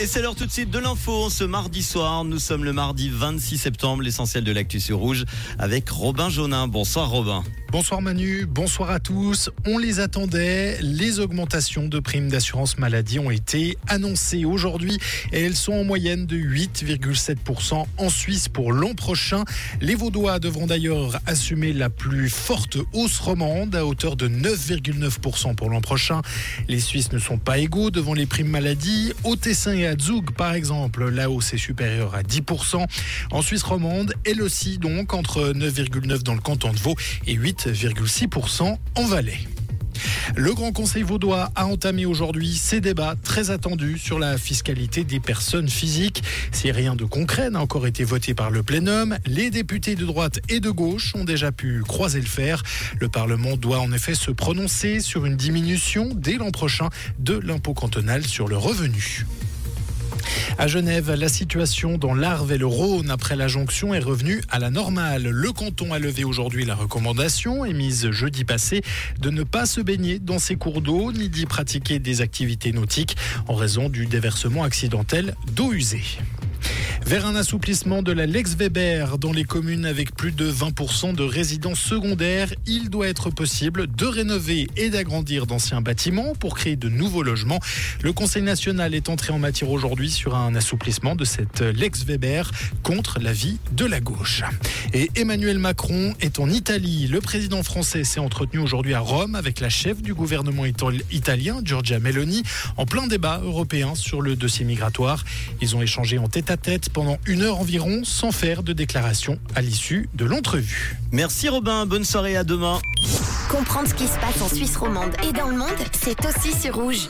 Et c'est l'heure tout de suite de l'info. Ce mardi soir, nous sommes le mardi 26 septembre, l'essentiel de l'actu sur rouge avec Robin Jaunin. Bonsoir Robin. Bonsoir Manu, bonsoir à tous. On les attendait. Les augmentations de primes d'assurance maladie ont été annoncées aujourd'hui et elles sont en moyenne de 8,7% en Suisse pour l'an prochain. Les Vaudois devront d'ailleurs assumer la plus forte hausse romande à hauteur de 9,9% pour l'an prochain. Les Suisses ne sont pas égaux devant les primes maladie. Au Tessin et à Zug, par exemple, la hausse est supérieure à 10%. En Suisse romande, elle aussi donc entre 9,9% dans le canton de Vaud et 8 8,6% en Valais. Le Grand Conseil vaudois a entamé aujourd'hui ses débats très attendus sur la fiscalité des personnes physiques. Si rien de concret n'a encore été voté par le plénum, les députés de droite et de gauche ont déjà pu croiser le fer. Le Parlement doit en effet se prononcer sur une diminution dès l'an prochain de l'impôt cantonal sur le revenu. À Genève, la situation dans l'Arve et le Rhône après la jonction est revenue à la normale. Le canton a levé aujourd'hui la recommandation émise jeudi passé de ne pas se baigner dans ces cours d'eau ni d'y pratiquer des activités nautiques en raison du déversement accidentel d'eau usée vers un assouplissement de la Lex Weber dans les communes avec plus de 20% de résidences secondaires. Il doit être possible de rénover et d'agrandir d'anciens bâtiments pour créer de nouveaux logements. Le Conseil national est entré en matière aujourd'hui sur un assouplissement de cette Lex Weber contre l'avis de la gauche. Et Emmanuel Macron est en Italie. Le président français s'est entretenu aujourd'hui à Rome avec la chef du gouvernement italien, Giorgia Meloni, en plein débat européen sur le dossier migratoire. Ils ont échangé en tête à tête pendant une heure environ sans faire de déclaration à l'issue de l'entrevue. Merci Robin, bonne soirée à demain. Comprendre ce qui se passe en Suisse romande et dans le monde, c'est aussi sur rouge.